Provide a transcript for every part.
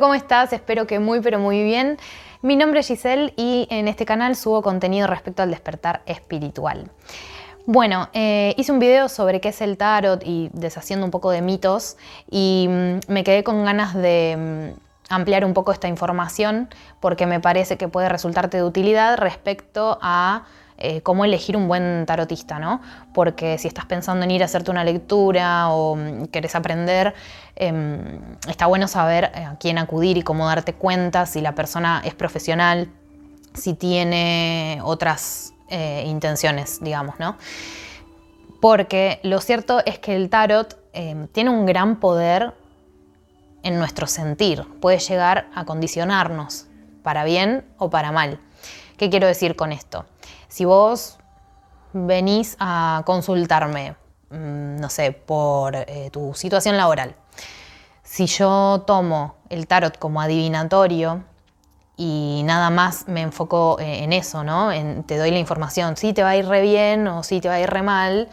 ¿cómo estás? Espero que muy, pero muy bien. Mi nombre es Giselle y en este canal subo contenido respecto al despertar espiritual. Bueno, eh, hice un video sobre qué es el tarot y deshaciendo un poco de mitos y mm, me quedé con ganas de mm, ampliar un poco esta información porque me parece que puede resultarte de utilidad respecto a eh, cómo elegir un buen tarotista, ¿no? Porque si estás pensando en ir a hacerte una lectura o mm, querés aprender, em, está bueno saber eh, a quién acudir y cómo darte cuenta si la persona es profesional, si tiene otras eh, intenciones, digamos, ¿no? Porque lo cierto es que el tarot em, tiene un gran poder en nuestro sentir, puede llegar a condicionarnos, para bien o para mal. ¿Qué quiero decir con esto? Si vos venís a consultarme, mm, no sé, por eh, tu situación laboral, si yo tomo el tarot como adivinatorio y nada más me enfoco eh, en eso, ¿no? te doy la información, si te va a ir re bien o si te va a ir re mal,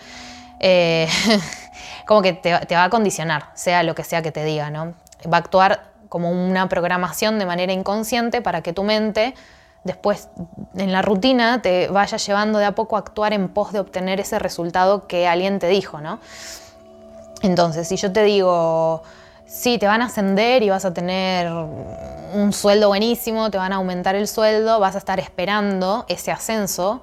eh, como que te, va a condicionar, sea lo que sea que te diga, ¿no? Va a actuar como una programación de manera inconsciente para que tu mente después en la rutina te vaya llevando de a poco a actuar en pos de obtener ese resultado que alguien te dijo, ¿no? Entonces, si yo te digo, sí, te van a ascender y vas a tener un sueldo buenísimo, te van a aumentar el sueldo, vas a estar esperando ese ascenso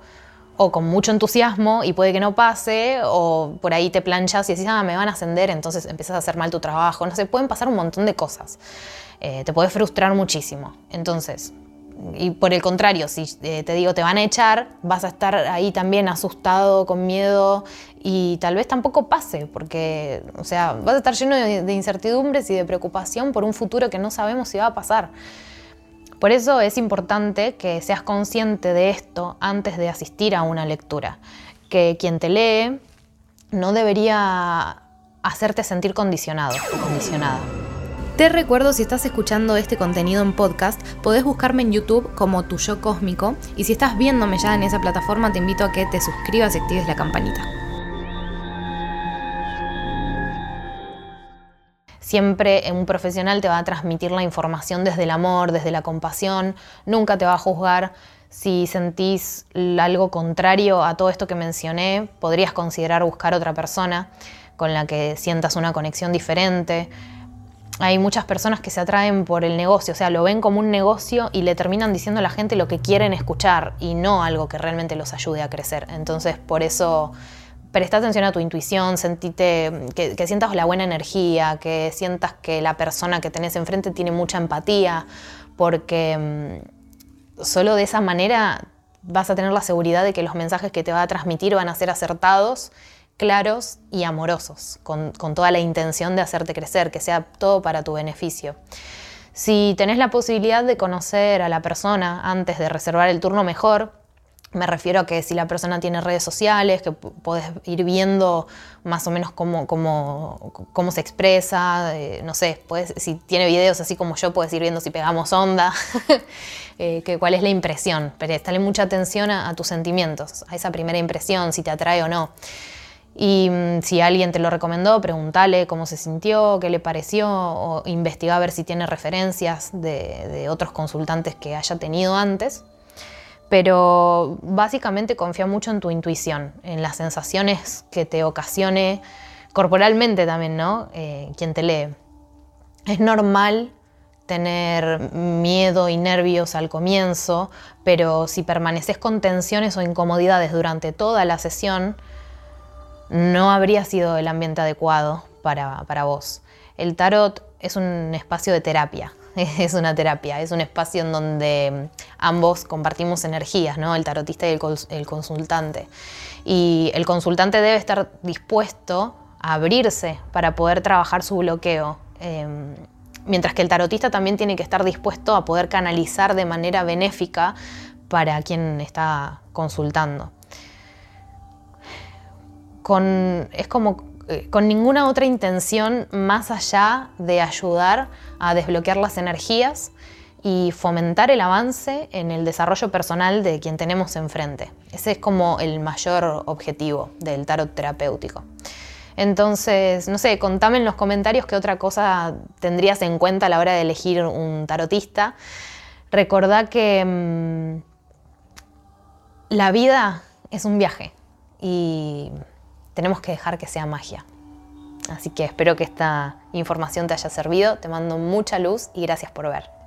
o con mucho entusiasmo y puede que no pase, o por ahí te planchas y decís, ah, me van a ascender, entonces empiezas a hacer mal tu trabajo, no sé, pueden pasar un montón de cosas. Eh, te puede frustrar muchísimo. Entonces, y por el contrario, si eh, te digo te van a echar, vas a estar ahí también asustado, con miedo y tal vez tampoco pase, porque, o sea, vas a estar lleno de, incertidumbres y de preocupación por un futuro que no sabemos si va a pasar. Por eso es importante que seas consciente de esto antes de asistir a una lectura, que quien te lee no debería hacerte sentir condicionado o condicionada. Te recuerdo, si estás escuchando este contenido en podcast, podés buscarme en YouTube como Tu Yo Cósmico y si estás viéndome ya en esa plataforma, te invito a que te suscribas y actives la campanita. Siempre un profesional te va a transmitir la información desde el amor, desde la compasión, nunca te va a juzgar. Si sentís algo contrario a todo esto que mencioné, podrías considerar buscar otra persona con la que sientas una conexión diferente hay muchas personas que se atraen por el negocio, o sea, lo ven como un negocio y le terminan diciendo a la gente lo que quieren escuchar y no algo que realmente los ayude a crecer. Entonces, por eso presta atención a tu intuición, sentite, que, que, sientas la buena energía, que sientas que la persona que tenés enfrente tiene mucha empatía, porque mm, solo de esa manera vas a tener la seguridad de que los mensajes que te va a transmitir van a ser acertados claros y amorosos, con, toda la intención de hacerte crecer, que sea todo para tu beneficio. Si tenés la posibilidad de conocer a la persona antes de reservar el turno, mejor. Me refiero a que si la persona tiene redes sociales, que podés ir viendo más o menos cómo, cómo, se expresa, eh, no sé, si tiene videos así como yo, puedes ir viendo si pegamos onda, eh, que, cuál es la impresión. Pero mucha atención a tus sentimientos, a esa primera impresión, si te atrae o no. Y mm, si alguien te lo recomendó, pregúntale cómo se sintió, qué le pareció, o investiga a ver si tiene referencias de, otros consultantes que haya tenido antes. Pero básicamente confía mucho en tu intuición, en las sensaciones que te ocasione corporalmente también, ¿no? Eh, quien te lee. Es normal tener miedo y nervios al comienzo, pero si permaneces con tensiones o incomodidades durante toda la sesión, no habría sido el ambiente adecuado para, vos. El tarot es un espacio de terapia, es una terapia, es un espacio en donde ambos compartimos energías, ¿no? el tarotista y el, consultante. Y el consultante debe estar dispuesto a abrirse para poder trabajar su bloqueo. Em, mientras que el tarotista también tiene que estar dispuesto a poder canalizar de manera benéfica para quien está consultando es como eh, con ninguna otra intención más allá de ayudar a desbloquear las energías y fomentar el avance en el desarrollo personal de quien tenemos enfrente. Ese es como el mayor objetivo del tarot terapéutico. Entonces, no sé, contame en los comentarios qué otra cosa tendrías en cuenta a la hora de elegir un tarotista. Recordá que mm, la vida es un viaje y tenemos que dejar que sea magia. Así que espero que esta información te haya servido. Te mando mucha luz y gracias por ver.